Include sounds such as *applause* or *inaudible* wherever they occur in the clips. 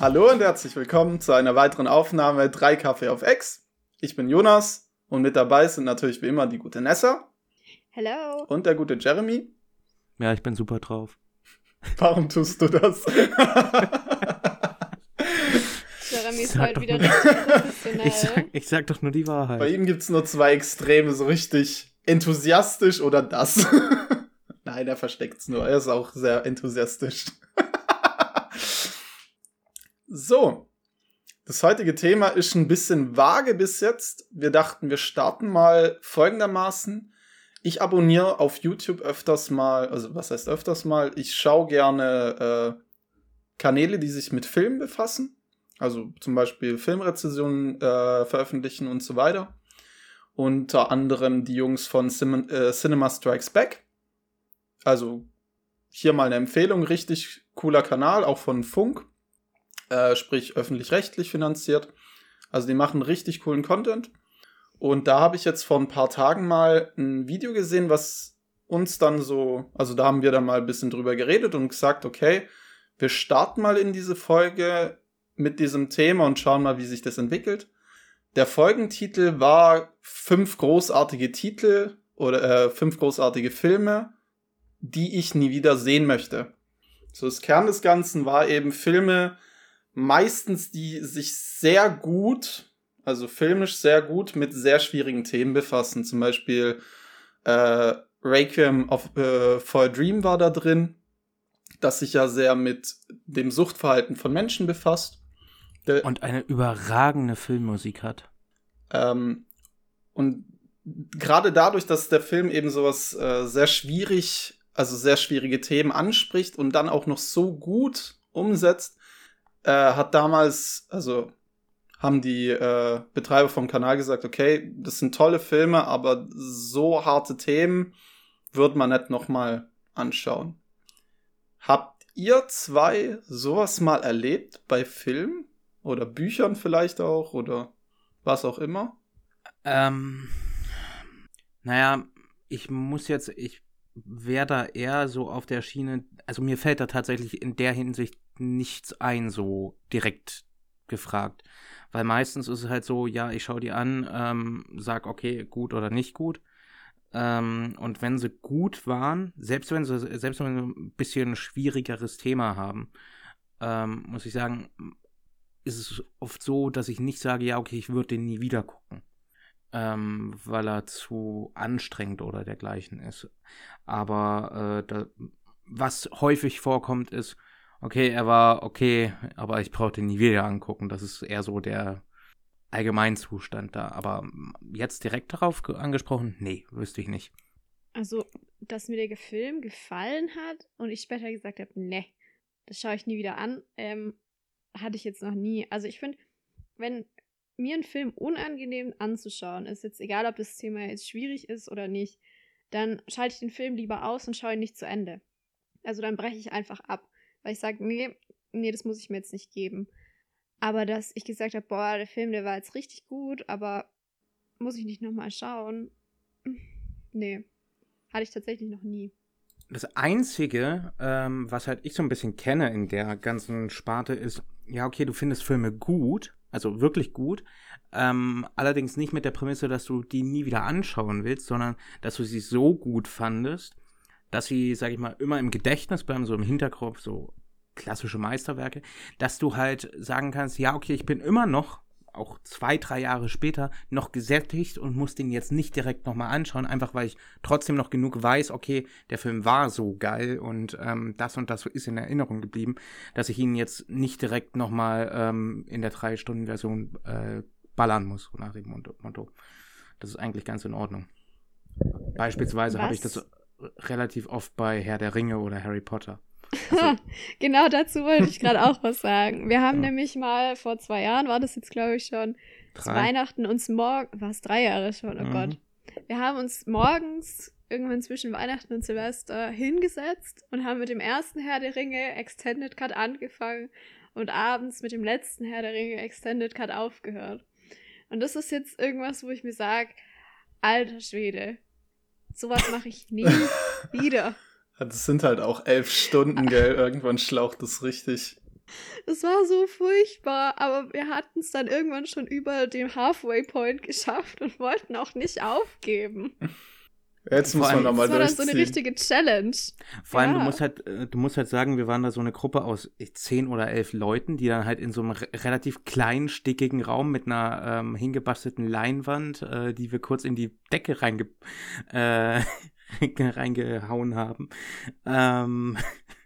Hallo und herzlich willkommen zu einer weiteren Aufnahme 3 Kaffee auf X. Ich bin Jonas und mit dabei sind natürlich wie immer die gute Nessa. Hello. Und der gute Jeremy. Ja, ich bin super drauf. Warum tust du das? *laughs* Jeremy ist halt wieder richtig professionell. Ich sag, ich sag doch nur die Wahrheit. Bei ihm gibt es nur zwei Extreme, so richtig enthusiastisch oder das. *laughs* Nein, er versteckt es nur. Er ist auch sehr enthusiastisch. So. Das heutige Thema ist ein bisschen vage bis jetzt. Wir dachten, wir starten mal folgendermaßen. Ich abonniere auf YouTube öfters mal, also was heißt öfters mal? Ich schaue gerne äh, Kanäle, die sich mit Filmen befassen. Also zum Beispiel Filmrezensionen äh, veröffentlichen und so weiter. Unter anderem die Jungs von Cin äh, Cinema Strikes Back. Also hier mal eine Empfehlung, richtig cooler Kanal, auch von Funk, äh, sprich öffentlich-rechtlich finanziert. Also die machen richtig coolen Content. Und da habe ich jetzt vor ein paar Tagen mal ein Video gesehen, was uns dann so, also da haben wir dann mal ein bisschen drüber geredet und gesagt, okay, wir starten mal in diese Folge mit diesem Thema und schauen mal, wie sich das entwickelt. Der Folgentitel war fünf großartige Titel oder äh, fünf großartige Filme, die ich nie wieder sehen möchte. So das Kern des Ganzen war eben Filme, meistens die sich sehr gut, also filmisch sehr gut mit sehr schwierigen Themen befassen. Zum Beispiel äh, Requiem of, äh, for a Dream war da drin, das sich ja sehr mit dem Suchtverhalten von Menschen befasst. Der, und eine überragende Filmmusik hat. Ähm, und gerade dadurch, dass der Film eben sowas äh, sehr schwierig also sehr schwierige Themen anspricht und dann auch noch so gut umsetzt, äh, hat damals, also haben die äh, Betreiber vom Kanal gesagt, okay, das sind tolle Filme, aber so harte Themen wird man nicht noch mal anschauen. Habt ihr zwei sowas mal erlebt bei Filmen oder Büchern vielleicht auch oder was auch immer? Ähm, naja, ich muss jetzt, ich wäre da eher so auf der Schiene, also mir fällt da tatsächlich in der Hinsicht nichts ein, so direkt gefragt. Weil meistens ist es halt so, ja, ich schaue die an, ähm, sag, okay, gut oder nicht gut. Ähm, und wenn sie gut waren, selbst wenn sie, selbst wenn sie ein bisschen schwierigeres Thema haben, ähm, muss ich sagen, ist es oft so, dass ich nicht sage, ja, okay, ich würde den nie wieder gucken ähm, weil er zu anstrengend oder dergleichen ist. Aber äh, da, was häufig vorkommt, ist, okay, er war okay, aber ich brauche den nie wieder angucken. Das ist eher so der Allgemeinzustand da. Aber jetzt direkt darauf angesprochen, nee, wüsste ich nicht. Also, dass mir der Film gefallen hat und ich später gesagt habe, nee, das schaue ich nie wieder an, ähm, hatte ich jetzt noch nie. Also ich finde, wenn mir ein Film unangenehm anzuschauen ist, jetzt egal, ob das Thema jetzt schwierig ist oder nicht, dann schalte ich den Film lieber aus und schaue ihn nicht zu Ende. Also dann breche ich einfach ab, weil ich sage, nee, nee, das muss ich mir jetzt nicht geben. Aber dass ich gesagt habe, boah, der Film, der war jetzt richtig gut, aber muss ich nicht nochmal schauen? *laughs* Nee, hatte ich tatsächlich noch nie. Das Einzige, ähm, was halt ich so ein bisschen kenne in der ganzen Sparte, ist, ja, okay, du findest Filme gut, also wirklich gut. Ähm, allerdings nicht mit der Prämisse, dass du die nie wieder anschauen willst, sondern dass du sie so gut fandest, dass sie, sag ich mal, immer im Gedächtnis bleiben, so im Hinterkopf, so klassische Meisterwerke, dass du halt sagen kannst, ja, okay, ich bin immer noch auch zwei, drei Jahre später noch gesättigt und muss den jetzt nicht direkt nochmal anschauen, einfach weil ich trotzdem noch genug weiß, okay, der Film war so geil und ähm, das und das ist in Erinnerung geblieben, dass ich ihn jetzt nicht direkt nochmal ähm, in der Drei-Stunden-Version äh, ballern muss, nach dem Motto. Das ist eigentlich ganz in Ordnung. Beispielsweise habe ich das relativ oft bei Herr der Ringe oder Harry Potter. Also, *laughs* genau dazu wollte ich gerade auch was sagen. Wir haben ja. nämlich mal vor zwei Jahren, war das jetzt glaube ich schon, zu Weihnachten uns morgen, war es drei Jahre schon, oh mhm. Gott. Wir haben uns morgens irgendwann zwischen Weihnachten und Silvester hingesetzt und haben mit dem ersten Herr der Ringe Extended Cut angefangen und abends mit dem letzten Herr der Ringe Extended Cut aufgehört. Und das ist jetzt irgendwas, wo ich mir sage, alter Schwede, sowas mache ich nie *laughs* wieder. Das sind halt auch elf Stunden, gell? Irgendwann schlaucht es richtig. Es war so furchtbar, aber wir hatten es dann irgendwann schon über dem Halfway Point geschafft und wollten auch nicht aufgeben. *laughs* Jetzt muss man nochmal Das war dann durchziehen. so eine richtige Challenge. Vor allem, du Ja. musst halt, äh, du musst halt sagen, wir waren da so eine Gruppe aus zehn oder elf Leuten, die dann halt in so einem re relativ kleinen, stickigen Raum mit einer ähm, hingebastelten Leinwand, äh, die wir kurz in die Decke reinge äh, *laughs* reingehauen haben, ähm,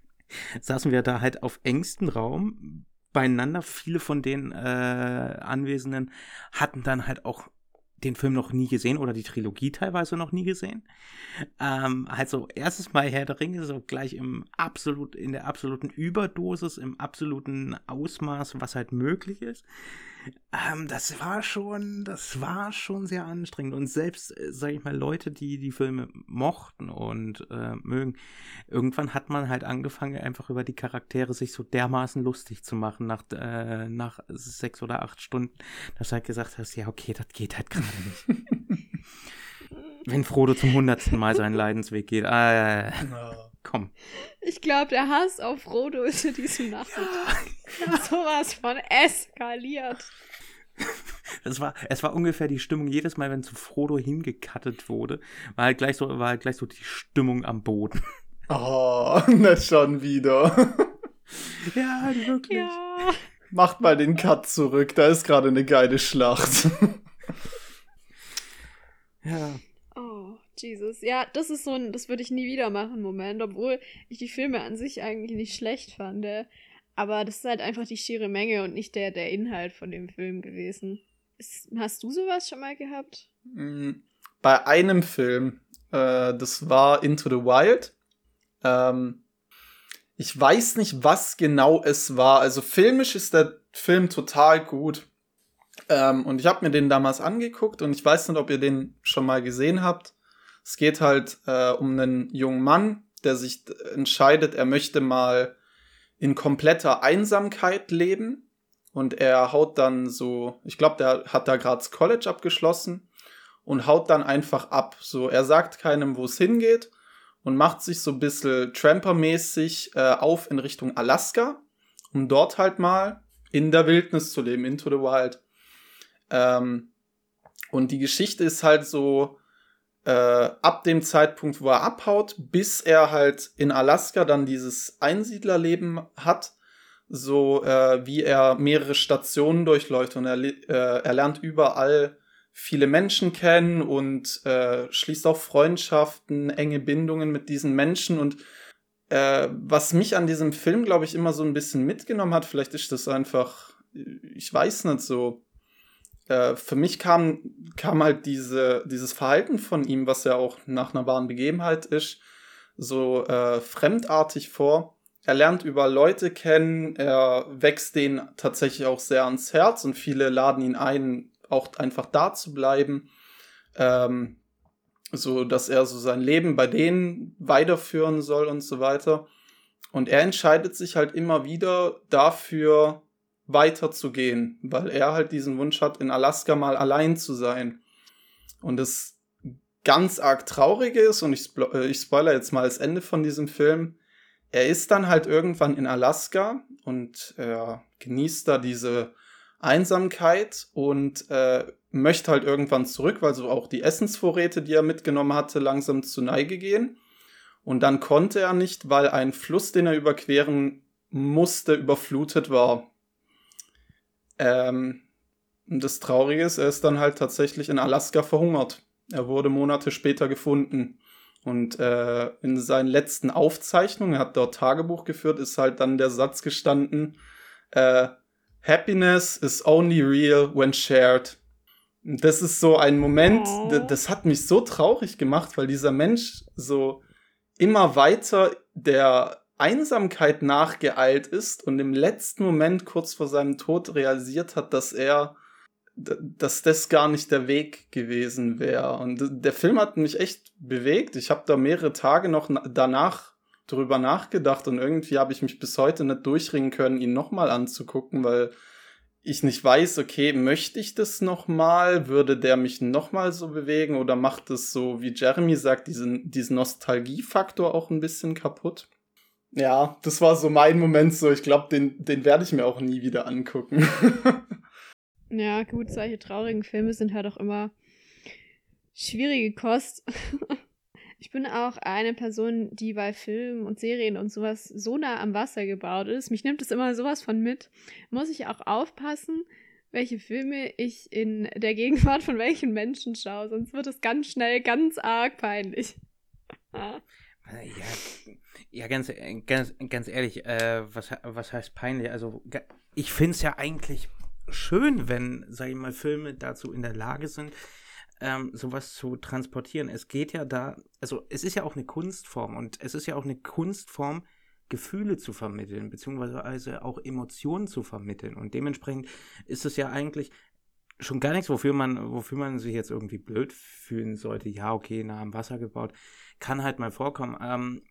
*laughs* saßen wir da halt auf engstem Raum beieinander. Viele von den äh, Anwesenden hatten dann halt auch den Film noch nie gesehen oder die Trilogie teilweise noch nie gesehen. Ähm, also erstes Mal Herr der Ringe, so gleich im absolut, in der absoluten Überdosis, im absoluten Ausmaß, was halt möglich ist. Ähm, das war schon, das war schon sehr anstrengend. Und selbst, äh, sag ich mal, Leute, die die Filme mochten und äh, mögen, irgendwann hat man halt angefangen, einfach über die Charaktere sich so dermaßen lustig zu machen nach, äh, nach sechs oder acht Stunden, dass du halt gesagt hast, ja, okay, das geht halt gerade nicht. *laughs* Wenn Frodo zum hundertsten Mal seinen Leidensweg geht. Äh, Ja. Komm. Ich glaube, der Hass auf Frodo ist in diesem Nachmittag *laughs* sowas von eskaliert. Das war, es war ungefähr die Stimmung jedes Mal, wenn zu Frodo hingekattet wurde, war halt gleich so, war halt gleich so die Stimmung am Boden. Oh, *laughs* nicht schon wieder. *laughs* Ja, wirklich. Ja. Macht mal den Cut zurück, da ist gerade eine geile Schlacht. Ja. Jesus. Ja, das ist so ein, das würde ich nie wieder machen, Moment, obwohl ich die Filme an sich eigentlich nicht schlecht fand. Aber das ist halt einfach die schiere Menge und nicht der, der Inhalt von dem Film gewesen. Ist, hast du sowas schon mal gehabt? Mm, Bei einem Film, äh, das war Into the Wild. Ähm, ich weiß nicht, was genau es war. Also filmisch ist der Film total gut. Ähm, und ich habe mir den damals angeguckt und ich weiß nicht, ob ihr den schon mal gesehen habt. Es geht halt äh, um einen jungen Mann, der sich entscheidet, er möchte mal in kompletter Einsamkeit leben. Und er haut dann so, ich glaube, der hat da gerade das College abgeschlossen und haut dann einfach ab. So, er sagt keinem, wo es hingeht und macht sich so ein bisschen Tramper-mäßig äh, auf in Richtung Alaska, um dort halt mal in der Wildnis zu leben, into the wild. Ähm, und die Geschichte ist halt so, äh, ab dem Zeitpunkt, wo er abhaut, bis er halt in Alaska dann dieses Einsiedlerleben hat, so äh, wie er mehrere Stationen durchläuft und er, äh, er lernt überall viele Menschen kennen und äh, schließt auch Freundschaften, enge Bindungen mit diesen Menschen und äh, was mich an diesem Film, glaube ich, immer so ein bisschen mitgenommen hat, vielleicht ist das einfach, ich weiß nicht so, äh, für mich kam, kam halt diese, dieses Verhalten von ihm, was ja auch nach einer wahren Begebenheit ist, so äh, fremdartig vor. Er lernt über Leute kennen, er wächst denen tatsächlich auch sehr ans Herz und viele laden ihn ein, auch einfach da zu bleiben. Ähm, so dass er so sein Leben bei denen weiterführen soll und so weiter. Und er entscheidet sich halt immer wieder dafür, weiterzugehen, weil er halt diesen Wunsch hat, in Alaska mal allein zu sein. Und das ganz arg traurige ist, und ich, äh, ich spoiler jetzt mal das Ende von diesem Film, er ist dann halt irgendwann in Alaska und er genießt da diese Einsamkeit und äh, möchte halt irgendwann zurück, weil so auch die Essensvorräte, die er mitgenommen hatte, langsam zu Neige gehen. Und dann konnte er nicht, weil ein Fluss, den er überqueren musste, überflutet war. Ähm, und das Traurige ist, er ist dann halt tatsächlich in Alaska verhungert. Er wurde Monate später gefunden. Und äh, in seinen letzten Aufzeichnungen, er hat dort Tagebuch geführt, ist halt dann der Satz gestanden, äh, Happiness is only real when shared. Das ist so ein Moment, Oh. das hat mich so traurig gemacht, weil dieser Mensch so immer weiter der Einsamkeit nachgeeilt ist und im letzten Moment kurz vor seinem Tod realisiert hat, dass er, dass das gar nicht der Weg gewesen wäre. Und der Film hat mich echt bewegt. Ich habe da mehrere Tage noch na- danach drüber nachgedacht und irgendwie habe ich mich bis heute nicht durchringen können, ihn nochmal anzugucken, weil ich nicht weiß, okay, möchte ich das nochmal? Würde der mich nochmal so bewegen oder macht es so, wie Jeremy sagt, diesen, diesen Nostalgiefaktor auch ein bisschen kaputt? Ja, das war so mein Moment so. Ich glaube, den, den werde ich mir auch nie wieder angucken. *laughs* ja, gut, solche traurigen Filme sind halt auch immer schwierige Kost. *laughs* ich bin auch eine Person, die bei Filmen und Serien und sowas so nah am Wasser gebaut ist. Mich nimmt es immer sowas von mit. Muss ich auch aufpassen, welche Filme ich in der Gegenwart von welchen Menschen schaue, sonst wird es ganz schnell ganz arg peinlich. *laughs* ja, ja, ganz, ganz, ganz ehrlich, äh, was, was heißt peinlich? Also, ich finde es ja eigentlich schön, wenn, sag ich mal, Filme dazu in der Lage sind, ähm, sowas zu transportieren. Es geht ja da, also es ist ja auch eine Kunstform und es ist ja auch eine Kunstform, Gefühle zu vermitteln, beziehungsweise auch Emotionen zu vermitteln. Und dementsprechend ist es ja eigentlich schon gar nichts, wofür man, wofür man sich jetzt irgendwie blöd fühlen sollte. Ja, okay, nah am Wasser gebaut. Kann halt mal vorkommen. Ähm,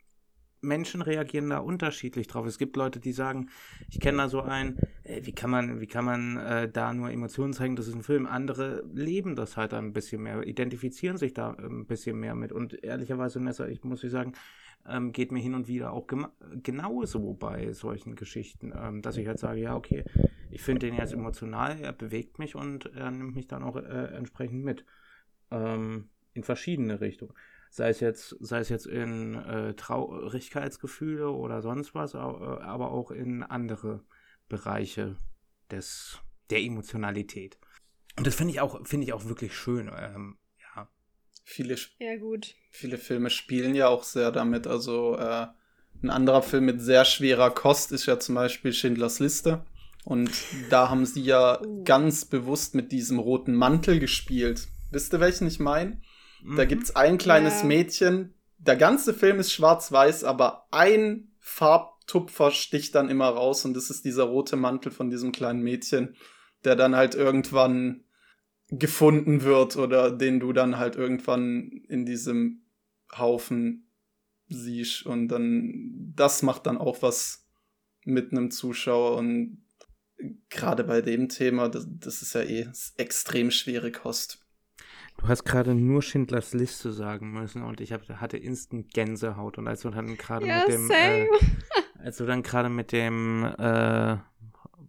Menschen reagieren da unterschiedlich drauf. Es gibt Leute, die sagen, ich kenne da so einen, wie kann man, wie kann man äh, da nur Emotionen zeigen, das ist ein Film. Andere leben das halt ein bisschen mehr, identifizieren sich da ein bisschen mehr mit. Und ehrlicherweise, Nessa, ich muss sagen, ähm, geht mir hin und wieder auch genauso bei solchen Geschichten, ähm, dass ich halt sage, ja, okay, ich finde den jetzt emotional, er bewegt mich und er nimmt mich dann auch äh, entsprechend mit. Ähm, in verschiedene Richtungen sei es jetzt, sei es jetzt in äh, Traurigkeitsgefühle oder sonst was, aber auch in andere Bereiche des, der Emotionalität. Und das finde ich auch, finde ich auch wirklich schön. Ähm, ja. Viele, ja, gut. viele Filme spielen ja auch sehr damit. Also äh, ein anderer Film mit sehr schwerer Kost ist ja zum Beispiel Schindlers Liste. Und da haben sie ja uh. ganz bewusst mit diesem roten Mantel gespielt. Wisst ihr, welchen ich meine? Da mhm. gibt's ein kleines ja. Mädchen. Der ganze Film ist schwarz-weiß, aber ein Farbtupfer sticht dann immer raus und das ist dieser rote Mantel von diesem kleinen Mädchen, der dann halt irgendwann gefunden wird oder den du dann halt irgendwann in diesem Haufen siehst und dann das macht dann auch was mit einem Zuschauer und gerade bei dem Thema, das, das ist ja eh extrem schwere Kost. Du hast gerade nur Schindlers Liste sagen müssen und ich hab, hatte instant Gänsehaut. Und als du dann gerade ja, mit dem, äh, *laughs* als du dann gerade mit dem, äh,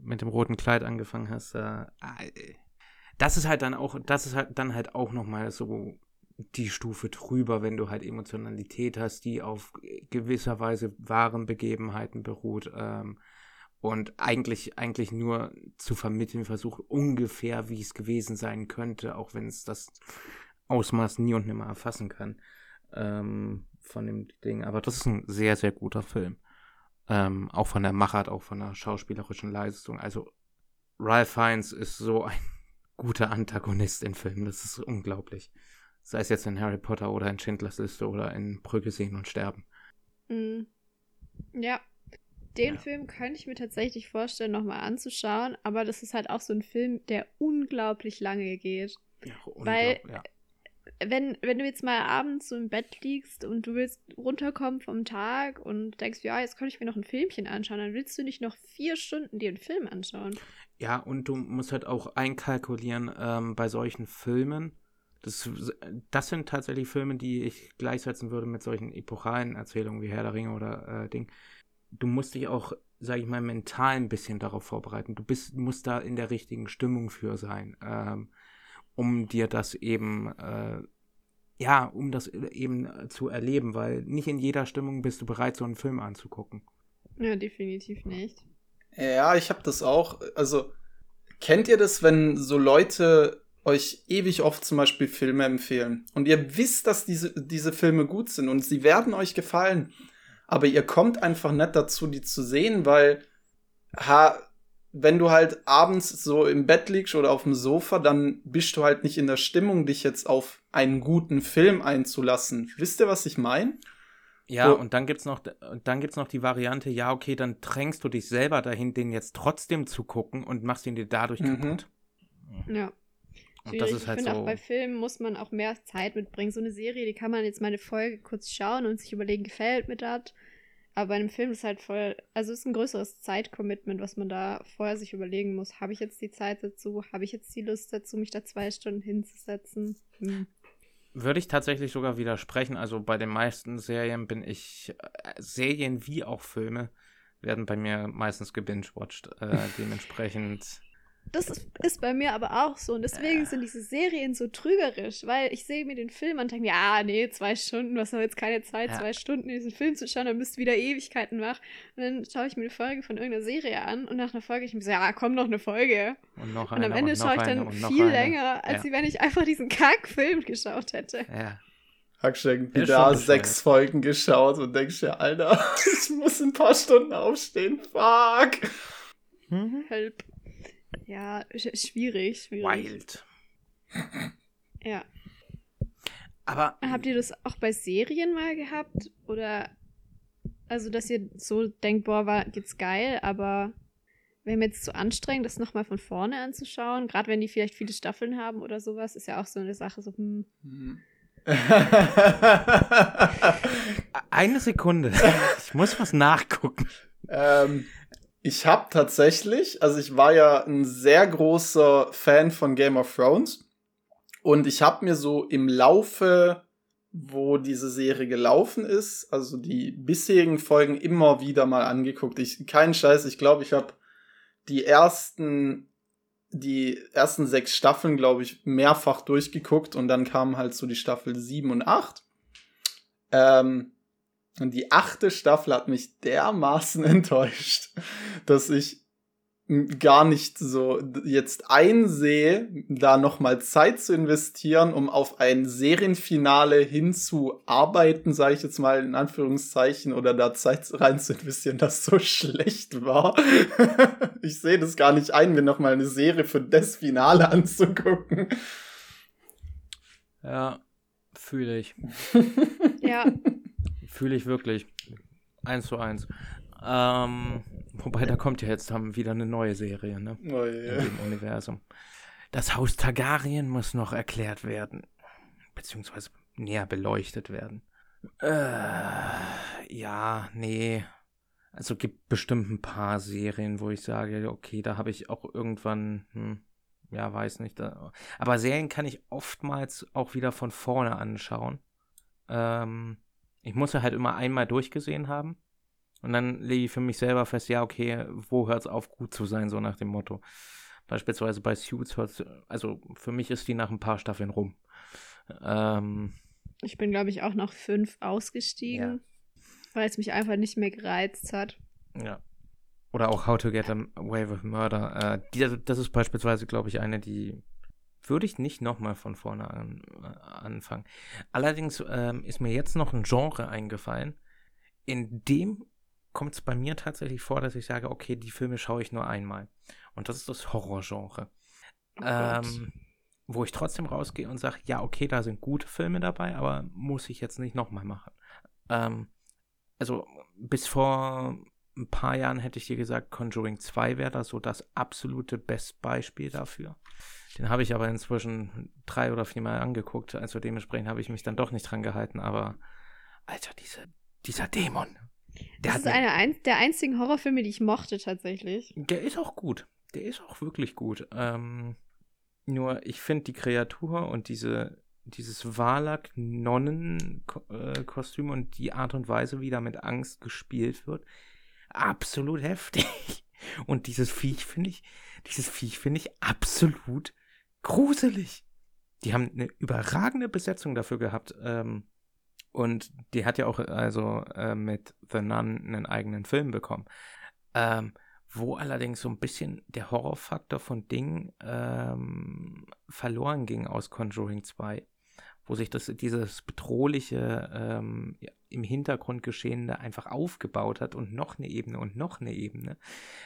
mit dem roten Kleid angefangen hast, äh, das ist halt dann auch, das ist halt dann halt auch nochmal so die Stufe drüber, wenn du halt Emotionalität hast, die auf gewisser Weise wahren Begebenheiten beruht. Ähm, und eigentlich, eigentlich nur zu vermitteln versucht, ungefähr, wie es gewesen sein könnte, auch wenn es das Ausmaß nie und nimmer erfassen kann ähm, von dem Ding. Aber das ist ein sehr, sehr guter Film. Ähm, auch von der Machart, auch von der schauspielerischen Leistung. Also Ralph Fiennes ist so ein *laughs* guter Antagonist in Filmen. Das ist unglaublich. Sei es jetzt in Harry Potter oder in Schindlers Liste oder in Brücke sehen und sterben. Mhm. Ja, den ja. Film könnte ich mir tatsächlich vorstellen, nochmal anzuschauen, aber das ist halt auch so ein Film, der unglaublich lange geht. Ja, Weil, ja. wenn, wenn du jetzt mal abends so im Bett liegst und du willst runterkommen vom Tag und denkst, ja, jetzt könnte ich mir noch ein Filmchen anschauen, dann willst du nicht noch vier Stunden dir einen Film anschauen. Ja, und du musst halt auch einkalkulieren ähm, bei solchen Filmen. Das, das sind tatsächlich Filme, die ich gleichsetzen würde mit solchen epochalen Erzählungen wie Herr der Ringe oder äh, Ding du musst dich auch, sage ich mal, mental ein bisschen darauf vorbereiten. Du bist, musst da in der richtigen Stimmung für sein, ähm, um dir das eben, äh, ja, um das eben zu erleben, weil nicht in jeder Stimmung bist du bereit, so einen Film anzugucken. Ja, definitiv nicht. Ja, ich habe das auch. Also, kennt ihr das, wenn so Leute euch ewig oft zum Beispiel Filme empfehlen und ihr wisst, dass diese, diese Filme gut sind und sie werden euch gefallen, aber ihr kommt einfach nicht dazu, die zu sehen, weil ha, wenn du halt abends so im Bett liegst oder auf dem Sofa, dann bist du halt nicht in der Stimmung, dich jetzt auf einen guten Film einzulassen. Wisst ihr, was ich meine? Ja, so. und dann gibt's noch, dann gibt's noch die Variante, ja, okay, dann drängst du dich selber dahin, den jetzt trotzdem zu gucken und machst ihn dir dadurch mhm. kaputt. Ja. Und das ist halt ich finde so auch bei Filmen muss man auch mehr Zeit mitbringen. So eine Serie, die kann man jetzt mal eine Folge kurz schauen und sich überlegen, gefällt mir das. Aber bei einem Film ist halt voll, also ist ein größeres Zeitcommitment, was man da vorher sich überlegen muss. Habe ich jetzt die Zeit dazu? Habe ich jetzt die Lust dazu, mich da zwei Stunden hinzusetzen? Hm. würde ich tatsächlich sogar widersprechen. Also bei den meisten Serien bin ich, äh, Serien wie auch Filme werden bei mir meistens gebingewatcht. Äh, *laughs* dementsprechend Das ist, ist bei mir aber auch so. Und deswegen sind diese Serien so trügerisch, weil ich sehe mir den Film und denke mir, ja, nee, zwei Stunden, was habe jetzt keine Zeit, Ja. zwei Stunden in diesen Film zu schauen, dann bist du wieder Ewigkeiten wach. Und dann schaue ich mir eine Folge von irgendeiner Serie an und nach einer Folge ich mir so, ja, komm, noch eine Folge. und noch Und eine am Ende und noch schaue ich dann und viel eine. länger, als Ja. wenn ich einfach diesen Kack-Film geschaut hätte. Ja. Ist wieder schon sechs Folgen geschaut und denkst dir, Alter, *laughs* ich muss in ein paar Stunden aufstehen. Fuck. Mhm. Help. Ja, sch schwierig, schwierig. Wild. Ja. Aber Habt ihr das auch bei Serien mal gehabt? Oder also, dass ihr so denkt, boah, war geht's geil, aber wäre mir jetzt zu anstrengend, das nochmal von vorne anzuschauen, gerade wenn die vielleicht viele Staffeln haben oder sowas, ist ja auch so eine Sache, so, hm, Hm. *laughs* eine Sekunde. Ich muss was nachgucken. ähm, ich habe tatsächlich, also ich war ja ein sehr großer Fan von Game of Thrones und ich habe mir so im Laufe, wo diese Serie gelaufen ist, also die bisherigen Folgen immer wieder mal angeguckt. Ich kein Scheiß, ich glaube, ich habe die ersten die ersten sechs Staffeln, glaube ich, mehrfach durchgeguckt und dann kamen halt so die Staffel 7 und 8. Ähm, und die achte Staffel hat mich dermaßen *laughs* enttäuscht, dass ich gar nicht so jetzt einsehe, da nochmal Zeit zu investieren, um auf ein Serienfinale hinzuarbeiten, sage ich jetzt mal in Anführungszeichen, oder da Zeit rein zu investieren, das so schlecht war. *laughs* ich sehe das gar nicht ein, mir nochmal eine Serie für das Finale *laughs* anzugucken. Ja, fühle ich. ja, Fühle ich wirklich. Eins zu eins. Ähm, wobei, da kommt ja jetzt haben wieder eine neue Serie, ne? Oh In je. dem Universum. Das Haus Targaryen muss noch erklärt werden. Beziehungsweise näher beleuchtet werden. Äh, ja, nee. Also gibt bestimmt ein paar Serien, wo ich sage, okay, da habe ich auch irgendwann, hm, ja, weiß nicht. Da, aber Serien kann ich oftmals auch wieder von vorne anschauen. Ähm, ich muss ja halt immer einmal durchgesehen haben. Und dann lege ich für mich selber fest, ja, okay, wo hört es auf, gut zu sein, so nach dem Motto. Beispielsweise bei Suits hört also für mich ist die nach ein paar Staffeln rum. Ähm, ich bin, glaube ich, auch nach fünf ausgestiegen, weil es mich einfach nicht mehr gereizt hat. ja. Oder auch How to Get Away with Murder. Äh, die, das ist beispielsweise, glaube ich, eine, die würde ich nicht nochmal von vorne an, äh, anfangen. Allerdings ähm, ist mir jetzt noch ein Genre eingefallen, in dem kommt es bei mir tatsächlich vor, dass ich sage, okay, die Filme schaue ich nur einmal. Und das ist das Horrorgenre. Oh ähm, wo ich trotzdem rausgehe und sage, ja, okay, da sind gute Filme dabei, aber muss ich jetzt nicht nochmal machen. Ähm, also bis vor ein paar Jahren hätte ich dir gesagt, Conjuring 2 wäre da so das absolute Bestbeispiel dafür. Den habe ich aber inzwischen drei oder viermal angeguckt, also dementsprechend habe ich mich dann doch nicht dran gehalten, aber Alter, diese, dieser Dämon. Der das ist einer ein, der einzigen Horrorfilme, die ich mochte tatsächlich. der ist auch gut. Der ist auch wirklich gut. Ähm, nur ich finde die Kreatur und diese, dieses Valak-Nonnen-Kostüm und die Art und Weise, wie da mit Angst gespielt wird, absolut heftig. *laughs* Und dieses Viech finde ich, dieses Viech finde ich absolut gruselig. Die haben eine überragende Besetzung dafür gehabt. Ähm, und die hat ja auch also äh, mit The Nun einen eigenen Film bekommen. Ähm, wo allerdings so ein bisschen der Horrorfaktor von Ding ähm, verloren ging aus Conjuring 2. Wo sich das, dieses bedrohliche, ähm, im Hintergrund Geschehene einfach aufgebaut hat und noch eine Ebene und noch eine Ebene.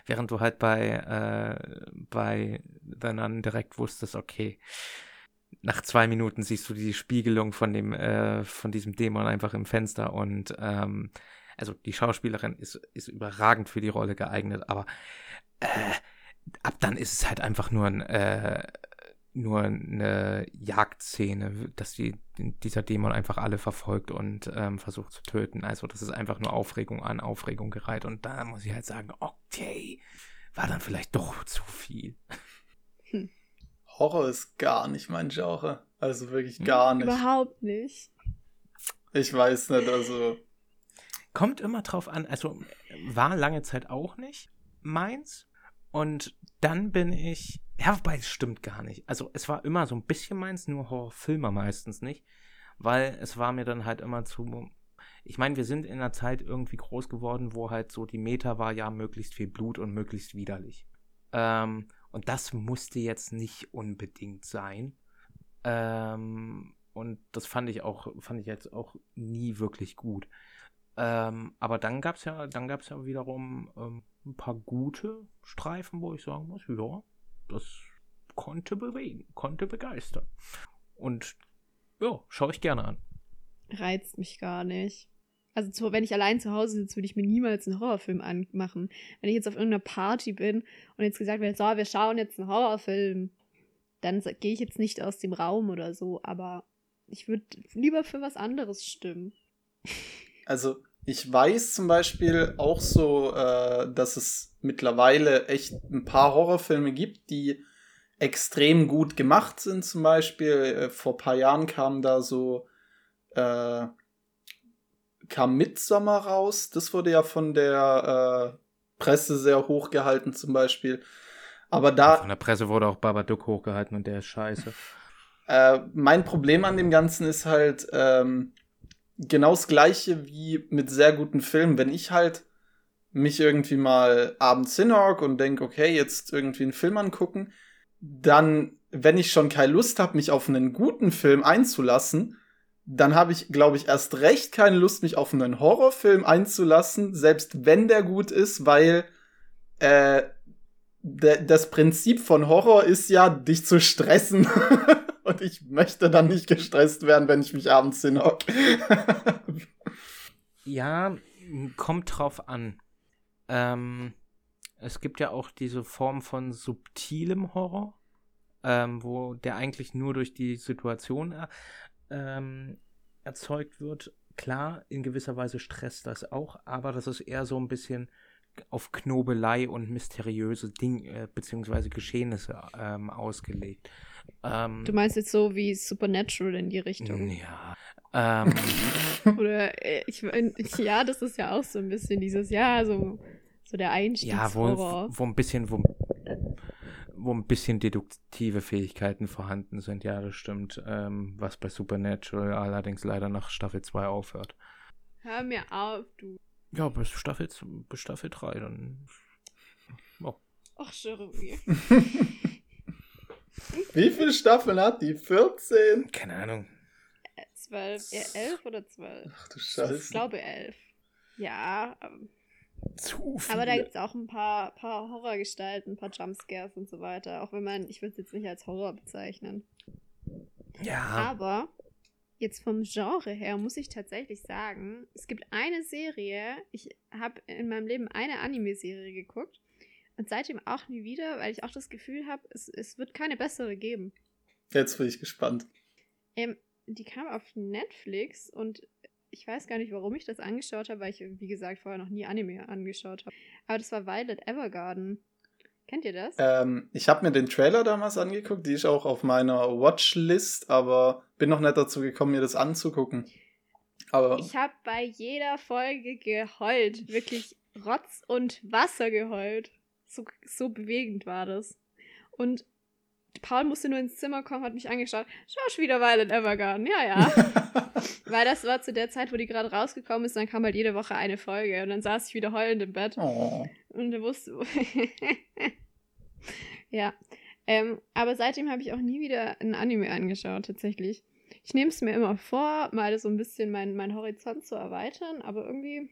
Während du halt bei, äh, bei The Nun direkt wusstest, okay, nach zwei Minuten siehst du die Spiegelung von dem, äh, von diesem Dämon einfach im Fenster und ähm, also die Schauspielerin ist, ist überragend für die Rolle geeignet, aber äh, ab dann ist es halt einfach nur ein, äh, nur eine Jagdszene, dass die, dieser Dämon einfach alle verfolgt und ähm, versucht zu töten. Also das ist einfach nur Aufregung an Aufregung gereiht. Und da muss ich halt sagen, okay, war dann vielleicht doch zu viel. *laughs* Horror ist gar nicht mein Genre. Also wirklich gar nicht. Überhaupt nicht. Ich weiß nicht, also. Kommt immer drauf an. Also war lange Zeit auch nicht meins. Und dann bin ich. Ja, wobei, es stimmt gar nicht. Also es war immer so ein bisschen meins, nur Horrorfilme meistens nicht. Weil es war mir dann halt immer zu. Ich meine, wir sind in einer Zeit irgendwie groß geworden, wo halt so die Meta war, ja, möglichst viel Blut und möglichst widerlich. Ähm, und das musste jetzt nicht unbedingt sein. Ähm, und das fand ich auch, fand ich jetzt auch nie wirklich gut. Ähm, aber dann gab es ja, dann gab ja wiederum ähm, ein paar gute Streifen, wo ich sagen muss, ja, das konnte bewegen, konnte begeistern. Und ja, schaue ich gerne an. Reizt mich gar nicht. Also zu, wenn ich allein zu Hause sitze, würde ich mir niemals einen Horrorfilm anmachen. Wenn ich jetzt auf irgendeiner Party bin und jetzt gesagt wird, so, wir schauen jetzt einen Horrorfilm, dann gehe ich jetzt nicht aus dem Raum oder so, aber ich würde lieber für was anderes stimmen. Also ich weiß zum Beispiel auch so, äh, dass es mittlerweile echt ein paar Horrorfilme gibt, die extrem gut gemacht sind. Zum Beispiel äh, vor ein paar Jahren kam da so äh, kam Midsommer raus. Das wurde ja von der äh, Presse sehr hochgehalten zum Beispiel. Aber da. Von der Presse wurde auch Babadook hochgehalten und der ist scheiße. Äh, mein Problem an dem Ganzen ist halt ähm, genau das gleiche wie mit sehr guten Filmen. Wenn ich halt mich irgendwie mal abends hinhock und denke, okay, jetzt irgendwie einen Film angucken, dann, wenn ich schon keine Lust habe, mich auf einen guten Film einzulassen, dann habe ich, glaube ich, erst recht keine Lust, mich auf einen Horrorfilm einzulassen, selbst wenn der gut ist, weil äh, das Prinzip von Horror ist ja, dich zu stressen. *laughs* Und ich möchte dann nicht gestresst werden, wenn ich mich abends hinhock. *laughs* ja, kommt drauf an. Ähm, es gibt ja auch diese Form von subtilem Horror, ähm, wo der eigentlich nur durch die Situation äh, ähm, erzeugt wird. Klar, in gewisser Weise stresst das auch, aber das ist eher so ein bisschen auf Knobelei und mysteriöse Dinge äh, bzw. Geschehnisse ähm, ausgelegt. Ähm, du meinst jetzt so wie Supernatural in die Richtung? Ja. Ähm, *laughs* Oder äh, ich meine, ja, das ist ja auch so ein bisschen dieses, ja, so, so der Einstieg. Ja, wo, wo ein bisschen, wo, wo ein bisschen deduktive Fähigkeiten vorhanden sind, ja, das stimmt. Ähm, was bei Supernatural allerdings leider nach Staffel 2 aufhört. Hör mir auf, du. Ja, bis Staffel, bis Staffel 3, dann. Oh. Ach, Jeremy. *laughs* Wie viele Staffeln hat die? 14? Keine Ahnung. 12, ja, 11 oder 12? Ach du Scheiße. Ich glaube 11. Ja. Ähm, Zu viel. Aber da gibt es auch ein paar, paar Horrorgestalten, ein paar Jumpscares und so weiter. Auch wenn man, ich würde es jetzt nicht als Horror bezeichnen. Ja. Aber jetzt vom Genre her muss ich tatsächlich sagen, es gibt eine Serie, ich habe in meinem Leben eine Anime-Serie geguckt und seitdem auch nie wieder, weil ich auch das Gefühl habe, es, es wird keine bessere geben. Jetzt bin ich gespannt. Ähm, die kam auf Netflix und ich weiß gar nicht, warum ich das angeschaut habe, weil ich, wie gesagt, vorher noch nie Anime angeschaut habe. Aber das war Violet Evergarden. Kennt ihr das? Ähm, ich habe mir den Trailer damals angeguckt, die ist auch auf meiner Watchlist, aber bin noch nicht dazu gekommen, mir das anzugucken. Aber ich habe bei jeder Folge geheult, wirklich Rotz und Wasser geheult. So, so bewegend war das. Und Paul musste nur ins Zimmer kommen, hat mich angeschaut. Schau schon wieder Violet Evergarden. Ja, ja. *laughs* Weil das war zu der Zeit, wo die gerade rausgekommen ist, dann kam halt jede Woche eine Folge und dann saß ich wieder heulend im Bett. Oh. Und er wusste. *laughs* ja. Ähm, aber seitdem habe ich auch nie wieder ein Anime angeschaut, tatsächlich. Ich nehme es mir immer vor, mal so ein bisschen meinen mein Horizont zu erweitern, aber irgendwie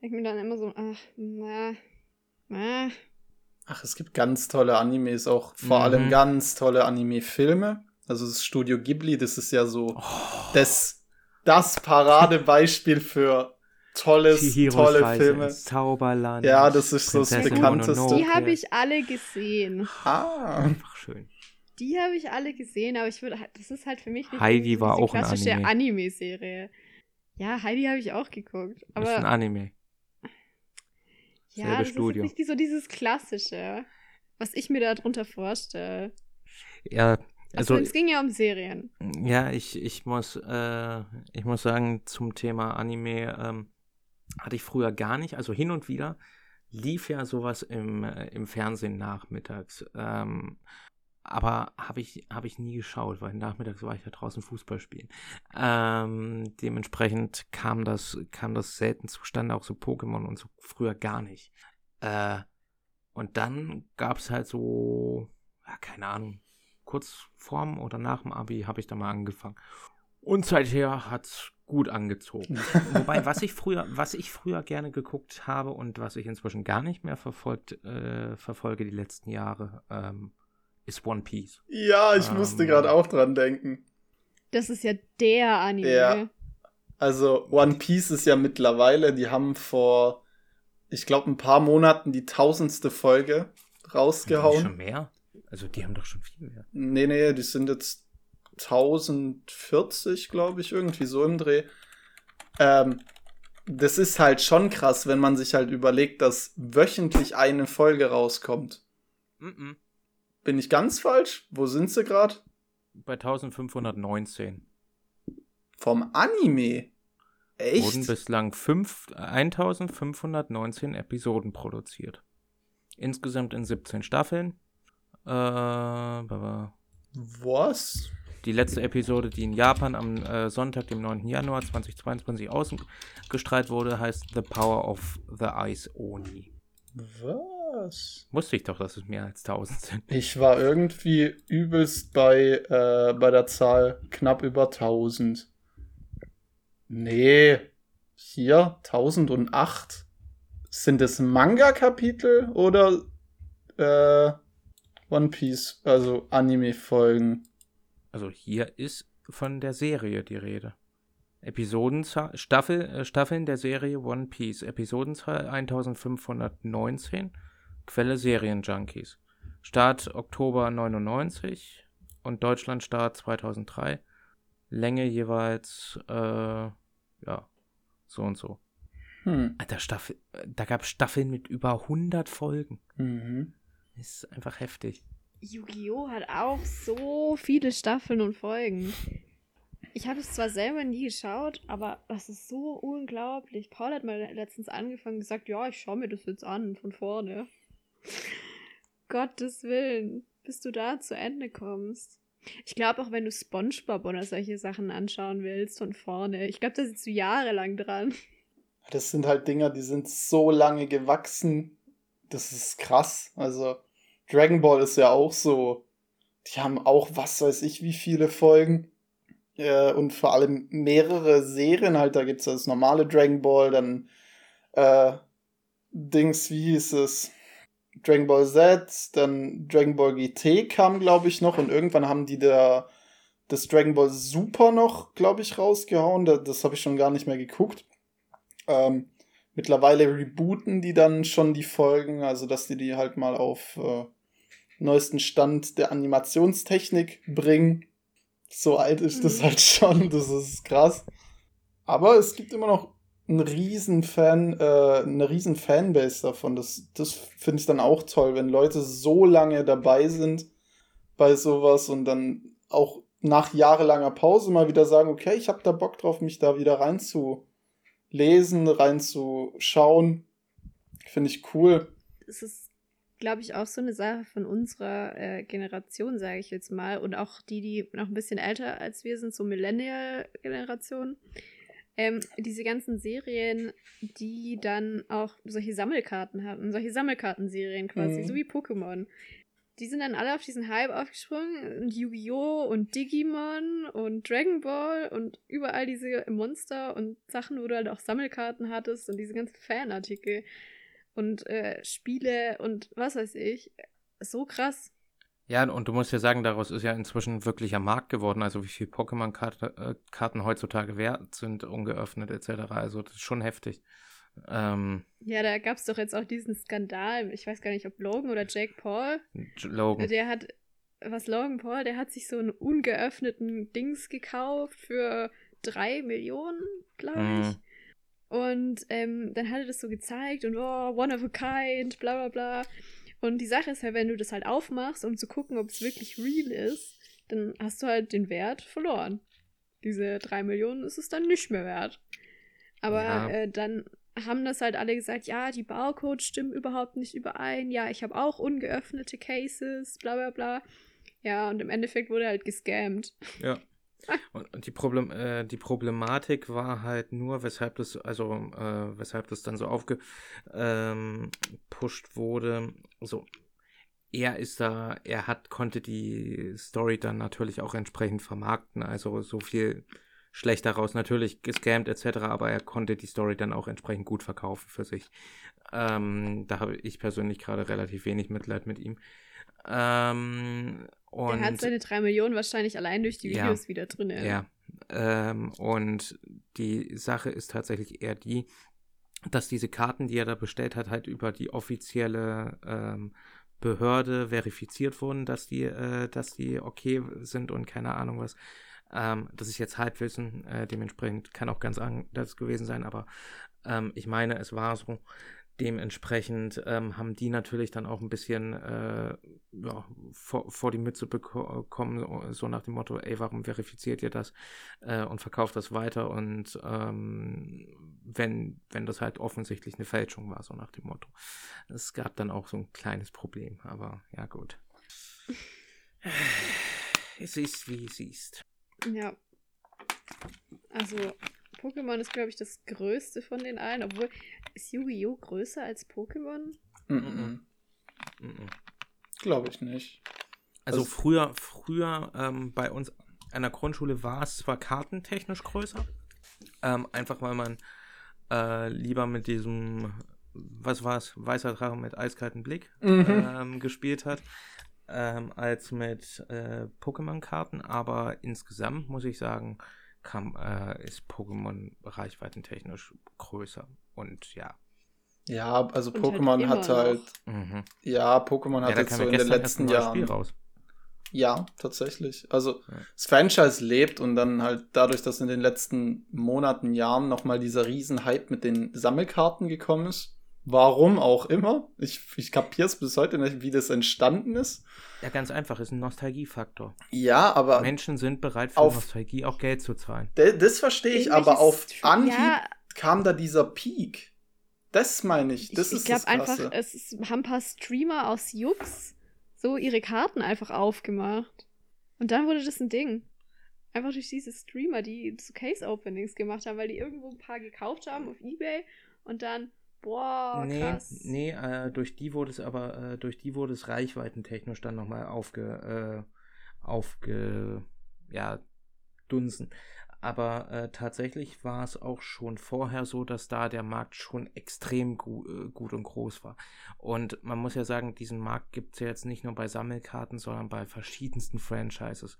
denke ich mir dann immer so, ach, na, na, Ach, es gibt ganz tolle Animes, auch vor mhm. allem ganz tolle Anime-Filme. Also das Studio Ghibli, das ist ja so oh. das, das Paradebeispiel für tolles, Chihiros tolle Reise Filme. Zauberland. Ja, das ist so das bekannteste. Die habe ich alle gesehen. Ah. Einfach schön. Die habe ich alle gesehen, aber ich würde, das ist halt für mich nicht Heidi war auch klassische Anime. serie ja, Heidi habe ich auch geguckt. Aber das ist ein Anime. Ja, Selbe das Studio. ist nicht so dieses Klassische, was ich mir darunter vorstelle. Ja, Also, es ging ja um Serien. Ja, ich, ich muss, äh, ich muss sagen, zum Thema Anime ähm, hatte ich früher gar nicht, also hin und wieder lief ja sowas im, äh, im Fernsehen nachmittags. Ähm, aber habe ich, hab ich nie geschaut, weil nachmittags war ich ja draußen Fußball spielen. Ähm, dementsprechend kam das, kam das selten zustande, auch so Pokémon und so früher gar nicht. Äh, und dann gab es halt so, ja, keine Ahnung, kurz vorm oder nach dem Abi habe ich da mal angefangen. Und seither hat es gut angezogen. *laughs* Wobei, was ich früher, was ich früher gerne geguckt habe und was ich inzwischen gar nicht mehr verfolgt, äh, verfolge die letzten Jahre, ähm, ist One Piece. Ja, ich ähm, musste gerade auch dran denken. Das ist ja der Anime. Ja. Also One Piece ist ja mittlerweile, die haben vor, ich glaube, ein paar Monaten die tausendste Folge rausgehauen. Schon mehr? Also die haben doch schon viel mehr. Nee, nee, die sind jetzt 1040, glaube ich, irgendwie so im Dreh. Ähm, das ist halt schon krass, wenn man sich halt überlegt, dass wöchentlich eine Folge rauskommt. Mm, -mm. Bin ich ganz falsch? Wo sind sie gerade? Bei 1519. Vom Anime? Echt? Wurden bislang 5, 1519 Episoden produziert. Insgesamt in 17 Staffeln. Äh, Was? Die letzte Episode, die in Japan am äh, Sonntag, dem 9. Januar 2022 ausgestrahlt wurde, heißt The Power of the Ice Oni. Was? Wusste ich doch, dass es mehr als 1000 sind. Ich war irgendwie übelst bei, äh, bei der Zahl knapp über 1000. Nee, hier 1008. Sind es Manga-Kapitel oder äh, One Piece, also Anime-Folgen? Also hier ist von der Serie die Rede. Episodenzahl, Staffel, äh, Staffeln der Serie One Piece. Episodenzahl 1519. Quelle Serienjunkies. Start Oktober 99 und Deutschlandstart 2003. Länge jeweils, äh, ja, so und so. Hm. Alter, Staffel, da gab es Staffeln mit über 100 Folgen. Mhm. Ist einfach heftig. Yu-Gi-Oh! hat auch so viele Staffeln und Folgen. Ich habe es zwar selber nie geschaut, aber das ist so unglaublich. Paul hat mal letztens angefangen und gesagt, ja, ich schaue mir das jetzt an von vorne. Gottes Willen, bis du da zu Ende kommst. Ich glaube auch, wenn du SpongeBob oder solche Sachen anschauen willst von vorne, ich glaube, da sitzt du jahrelang dran. Das sind halt Dinger, die sind so lange gewachsen. Das ist krass. Also, Dragon Ball ist ja auch so. Die haben auch, was weiß ich, wie viele Folgen. Äh, und vor allem mehrere Serien halt. Da gibt es das normale Dragon Ball, dann äh, Dings, wie hieß es? Dragon Ball Z, dann Dragon Ball GT kam, glaube ich, noch und irgendwann haben die da das Dragon Ball Super noch, glaube ich, rausgehauen. Das, das habe ich schon gar nicht mehr geguckt. Ähm, mittlerweile rebooten die dann schon die Folgen, also dass die die halt mal auf äh, neuesten Stand der Animationstechnik bringen. So alt ist das mhm. halt schon, das ist krass. Aber es gibt immer noch ein riesen Fan, äh, eine riesen Fanbase davon. Das, das finde ich dann auch toll, wenn Leute so lange dabei sind bei sowas und dann auch nach jahrelanger Pause mal wieder sagen, okay, ich habe da Bock drauf, mich da wieder reinzulesen, reinzuschauen. Finde ich cool. Es ist, glaube ich, auch so eine Sache von unserer äh, Generation, sage ich jetzt mal, und auch die, die noch ein bisschen älter als wir sind, so Millennial-Generation ähm, diese ganzen Serien, die dann auch solche Sammelkarten hatten, solche Sammelkartenserien quasi, mhm. so wie Pokémon. Die sind dann alle auf diesen Hype aufgesprungen und Yu-Gi-Oh! und Digimon und Dragon Ball und überall diese Monster und Sachen, wo du halt auch Sammelkarten hattest und diese ganzen Fanartikel und äh, Spiele und was weiß ich. So krass. Ja, und du musst ja sagen, daraus ist ja inzwischen wirklicher Markt geworden, also wie viel Pokémon-Karten äh, heutzutage wert sind, ungeöffnet etc. Also das ist schon heftig. Ähm, ja, da gab es doch jetzt auch diesen Skandal, ich weiß gar nicht, ob Logan oder Jake Paul. Logan. Der hat, was Logan Paul, der hat sich so einen ungeöffneten Dings gekauft für drei Millionen, glaube ich. Mhm. Und ähm, dann hat er das so gezeigt und oh, one of a kind, bla bla bla. Und die Sache ist halt, wenn du das halt aufmachst, um zu gucken, ob es wirklich real ist, dann hast du halt den Wert verloren. Diese drei Millionen ist es dann nicht mehr wert. Aber Ja. äh, dann haben das halt alle gesagt, ja, die Barcodes stimmen überhaupt nicht überein. Ja, ich habe auch ungeöffnete Cases, bla bla bla. Ja, und im Endeffekt wurde halt gescammt. Ja. Und und die, Problem, äh, die Problematik war halt nur, weshalb das, also äh, weshalb das dann so aufgepusht ähm, wurde. So, er ist da, er hat, konnte die Story dann natürlich auch entsprechend vermarkten. Also so viel schlecht daraus, natürlich gescammt etc., aber er konnte die Story dann auch entsprechend gut verkaufen für sich. Ähm, da habe ich persönlich gerade relativ wenig Mitleid mit ihm. Ähm, und Der hat seine drei Millionen wahrscheinlich allein durch die Ja. Videos wieder drin. ja. Ähm, und die Sache ist tatsächlich eher die, dass diese Karten, die er da bestellt hat, halt über die offizielle ähm, Behörde verifiziert wurden, dass die, äh, dass die okay sind und keine Ahnung was. Ähm, das ist jetzt Halbwissen, äh, dementsprechend kann auch ganz anders gewesen sein, aber ähm, ich meine, es war so. Dementsprechend ähm, haben die natürlich dann auch ein bisschen äh, ja, vor, vor die Mütze bekommen, so nach dem Motto, ey, warum verifiziert ihr das äh, und verkauft das weiter? Und ähm, wenn, wenn das halt offensichtlich eine Fälschung war, so nach dem Motto. Es gab dann auch so ein kleines Problem, aber ja gut. Es ist, wie es ist. Ja. Also, Pokémon ist, glaube ich, das größte von den allen. Obwohl, ist Yu-Gi-Oh! größer als Pokémon? Mhm. Mhm. Glaube ich nicht. Also, Also- früher, früher ähm, bei uns an der Grundschule war es zwar kartentechnisch größer, ähm, einfach weil man äh, lieber mit diesem, was war es, weißer Drache mit eiskaltem Blick Mhm. ähm, gespielt hat, ähm, als mit äh, Pokémon-Karten, aber insgesamt muss ich sagen, kam, äh, ist Pokémon reichweitentechnisch größer und ja. Ja, also Und halt Pokémon immer hat halt, Mhm. ja, Pokémon Ja, hat da jetzt so ja in den letzten Jahren. raus. Ja, tatsächlich. Also Ja. das Franchise lebt und dann halt dadurch, dass in den letzten Monaten, Jahren nochmal dieser Riesenhype mit den Sammelkarten gekommen ist. Warum auch immer. Ich, ich kapiere es bis heute nicht, wie das entstanden ist. Ja, ganz einfach, ist ein Nostalgiefaktor. Ja, aber Menschen sind bereit für Auf- Nostalgie auch Geld zu zahlen. de- das verstehe ich, aber auf Anhieb Ja, kam da dieser Peak. Das meine ich. ich, Das ich ist glaube das einfach, es ist, haben ein paar Streamer aus Jux so ihre Karten einfach aufgemacht. Und dann wurde das ein Ding. Einfach durch diese Streamer, die so Case-Openings gemacht haben, weil die irgendwo ein paar gekauft haben auf Ebay und dann, boah, nee, krass. nee, äh, durch die wurde es aber, äh, durch die wurde es reichweitentechnisch dann nochmal aufge, äh, aufge, ja, dunsen. Aber äh, tatsächlich war es auch schon vorher so, dass da der Markt schon extrem gu äh, gut und groß war. Und man muss ja sagen, diesen Markt gibt es ja jetzt nicht nur bei Sammelkarten, sondern bei verschiedensten Franchises.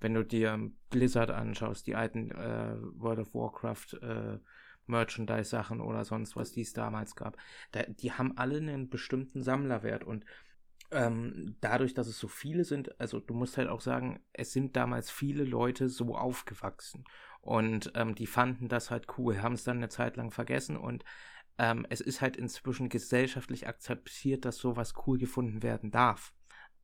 Wenn du dir Blizzard anschaust, die alten äh, World of Warcraft äh, Merchandise-Sachen oder sonst was, die es damals gab, da, die haben alle einen bestimmten Sammlerwert und ähm, dadurch, dass es so viele sind, also du musst halt auch sagen, es sind damals viele Leute so aufgewachsen und ähm, die fanden das halt cool, haben es dann eine Zeit lang vergessen und ähm, es ist halt inzwischen gesellschaftlich akzeptiert, dass sowas cool gefunden werden darf.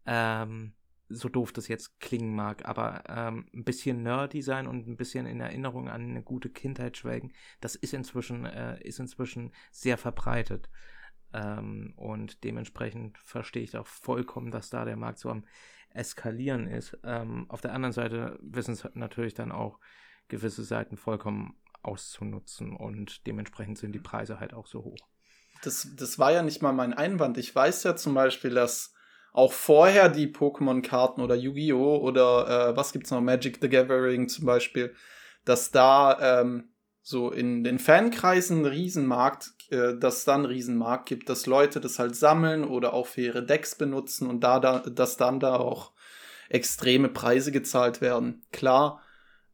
Ähm, so doof das jetzt klingen mag, aber ähm, ein bisschen nerdy sein und ein bisschen in Erinnerung an eine gute Kindheit schwelgen, das ist inzwischen, äh, ist inzwischen sehr verbreitet. Ähm, und dementsprechend verstehe ich auch vollkommen, dass da der Markt so am Eskalieren ist. Ähm, auf der anderen Seite wissen es natürlich dann auch gewisse Seiten vollkommen auszunutzen und dementsprechend sind die Preise halt auch so hoch. Das, das war ja nicht mal mein Einwand. Ich weiß ja zum Beispiel, dass auch vorher die Pokémon-Karten oder Yu-Gi-Oh! oder äh, was gibt's noch, Magic the Gathering zum Beispiel, dass da ähm, so in den Fankreisen einen Riesenmarkt, äh, dass da einen Riesenmarkt gibt, dass Leute das halt sammeln oder auch für ihre Decks benutzen und da, da dass dann da auch extreme Preise gezahlt werden. Klar,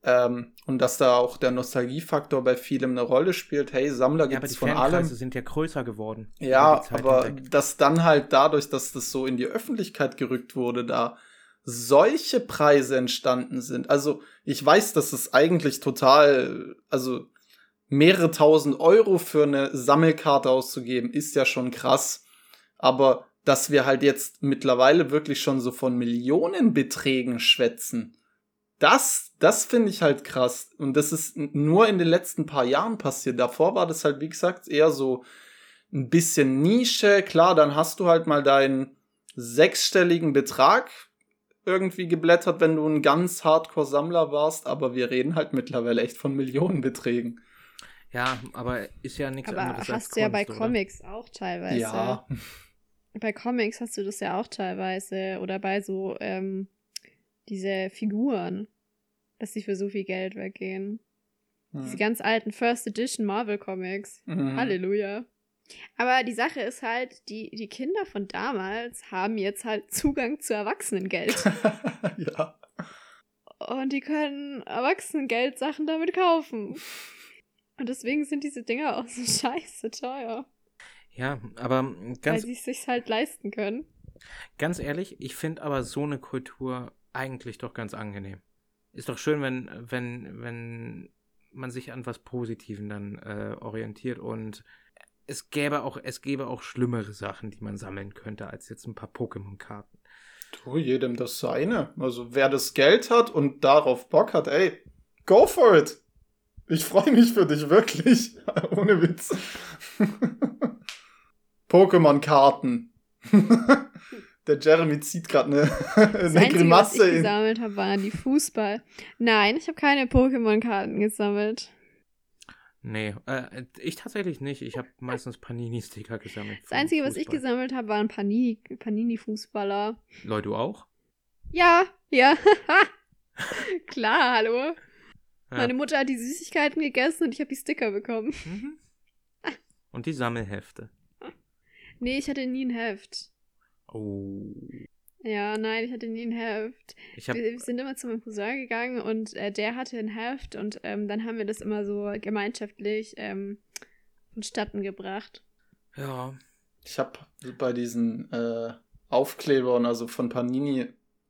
ähm, und dass da auch der Nostalgiefaktor bei vielem eine Rolle spielt. Hey, Sammler Ja, gibt's die von Fankreise allem. sind ja größer geworden. Ja, aber hinweg. dass dann halt dadurch, dass das so in die Öffentlichkeit gerückt wurde, da solche Preise entstanden sind. Also ich weiß, dass es eigentlich total, also mehrere tausend Euro für eine Sammelkarte auszugeben, ist ja schon krass. Aber dass wir halt jetzt mittlerweile wirklich schon so von Millionenbeträgen schwätzen. Das, das finde ich halt krass. Und das ist nur in den letzten paar Jahren passiert. Davor war das halt, wie gesagt, eher so ein bisschen Nische. Klar, dann hast du halt mal deinen sechsstelligen Betrag irgendwie geblättert, wenn du ein ganz Hardcore-Sammler warst, aber wir reden halt mittlerweile echt von Millionenbeträgen. Ja, aber ist ja nichts Aber anderes als hast du ja bei Kunst, Comics auch teilweise. Ja, Bei Comics hast du das ja auch teilweise. Oder bei so, ähm, diese Figuren, dass sie für so viel Geld weggehen. Diese Hm. ganz alten First Edition Marvel Comics. Mhm. Halleluja. Aber die Sache ist halt, die, die Kinder von damals haben jetzt halt Zugang zu Erwachsenengeld. *laughs* ja. Und die können Erwachsenengeldsachen damit kaufen. Und deswegen sind diese Dinger auch so *laughs* scheiße teuer. Ja, aber weil ganz, sie es sich halt leisten können. ganz ehrlich, ich finde aber so eine Kultur eigentlich doch ganz angenehm. Ist doch schön, wenn, wenn, wenn man sich an was Positiven dann äh, orientiert und es gäbe auch, es gäbe auch schlimmere Sachen, die man sammeln könnte, als jetzt ein paar Pokémon-Karten. Du, jedem das seine. Also wer das Geld hat und darauf Bock hat, ey, go for it. Ich freue mich für dich, wirklich. *laughs* Ohne Witz. *laughs* Pokémon-Karten. *laughs* Der Jeremy zieht gerade eine, *laughs* Das eine Einzige, was Grimasse ich in. gesammelt habe, waren die Fußball. Nein, ich habe keine Pokémon-Karten gesammelt. Nee, äh, ich tatsächlich nicht. Ich habe meistens Panini-Sticker gesammelt. Das Einzige, was ich Fußball. gesammelt habe, waren Panini- Panini-Fußballer. Leute, du auch? ja, ja. *laughs* Klar, hallo. Ja. Meine Mutter hat die Süßigkeiten gegessen und ich habe die Sticker bekommen. Mhm. Und die Sammelhefte. Nee, ich hatte nie ein Heft. Oh. Ja, nein, ich hatte nie ein Heft. Ich habe Wir, wir sind immer zu meinem Cousin gegangen und äh, der hatte ein Heft und ähm, dann haben wir das immer so gemeinschaftlich ähm, vonstatten gebracht. ja, Ich habe bei diesen äh, Aufklebern, also von Panini,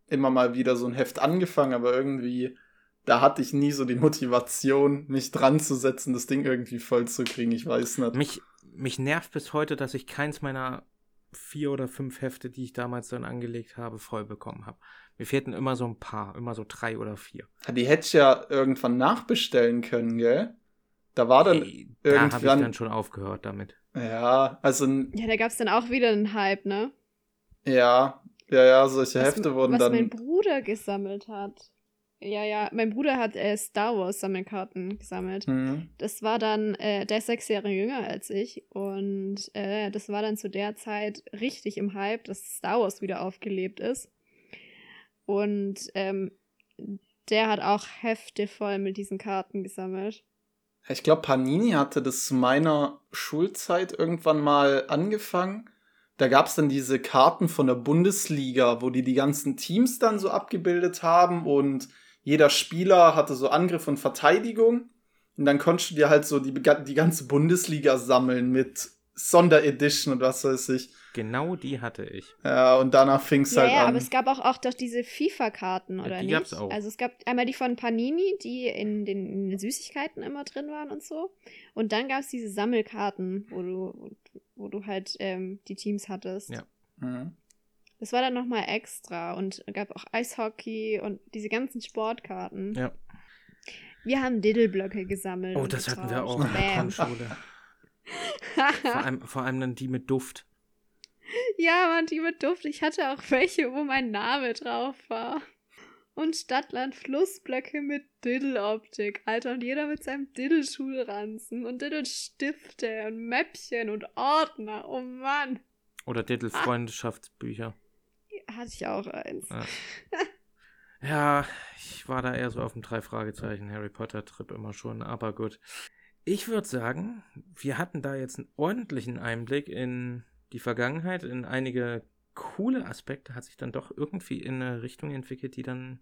immer mal wieder so ein Heft angefangen, aber irgendwie, da hatte ich nie so die Motivation, mich dran zu setzen, das Ding irgendwie voll zu kriegen. Ich weiß nicht. mich, mich nervt bis heute, dass ich keins meiner vier oder fünf Hefte, die ich damals dann angelegt habe, voll bekommen habe. Mir fehlten immer so ein paar, immer so drei oder vier. Die hätte ich ja irgendwann nachbestellen können, gell? Da war dann, Ey, da habe ich irgendwann- dann schon aufgehört damit. ja, also, Ja, da gab es dann auch wieder einen Hype, ne? ja, ja, ja, solche Was- Hefte wurden was dann. mein Bruder gesammelt hat. Ja, ja, mein Bruder hat äh, Star Wars Sammelkarten gesammelt. Hm. Das war dann, äh, der ist sechs Jahre jünger als ich und äh, das war dann zu der Zeit richtig im Hype, dass Star Wars wieder aufgelebt ist. Und ähm, der hat auch Hefte voll mit diesen Karten gesammelt. Ich glaube, Panini hatte das zu meiner Schulzeit irgendwann mal angefangen. Da gab es dann diese Karten von der Bundesliga, wo die die ganzen Teams dann so abgebildet haben und jeder Spieler hatte so Angriff und Verteidigung. Und dann konntest du dir halt so die, die ganze Bundesliga sammeln mit Sonderedition und was weiß ich. Genau die hatte ich. Ja, und danach fing es Ja, halt ja, an. aber es gab auch, auch doch diese FIFA-Karten, Ja, oder die nicht? gab's auch. Also es gab einmal die von Panini, die in den, in den Süßigkeiten immer drin waren und so. Und dann gab es diese Sammelkarten, wo du, wo du halt ähm, die Teams hattest. Ja. Mhm. Das war dann nochmal extra und gab auch Eishockey und diese ganzen Sportkarten. Ja. Wir haben Diddleblöcke gesammelt. Oh, das hatten wir auch in der. Grundschule. *laughs* Vor allem, vor allem dann die mit Duft. Ja, Mann, die mit Duft. Ich hatte auch welche, wo mein Name drauf war. Und Stadtland Flussblöcke mit Diddle-Optik, Alter. Und jeder mit seinem Diddle-Schulranzen und Diddle-Stifte und Mäppchen und Ordner. Oh Mann. Oder Diddle-Freundschaftsbücher. Hatte ich auch eins. Ja. *laughs* Ja, ich war da eher so auf dem Drei-Fragezeichen Harry Potter-Trip immer schon, aber gut. Ich würde sagen, wir hatten da jetzt einen ordentlichen Einblick in die Vergangenheit, in einige coole Aspekte, hat sich dann doch irgendwie in eine Richtung entwickelt, die dann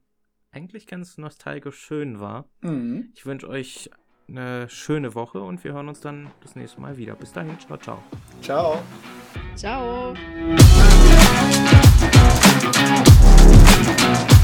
eigentlich ganz nostalgisch schön war. Mhm. Ich wünsche euch eine schöne Woche und wir hören uns dann das nächste Mal wieder. Bis dahin, ciao, ciao. Ciao. Ciao. Thank you.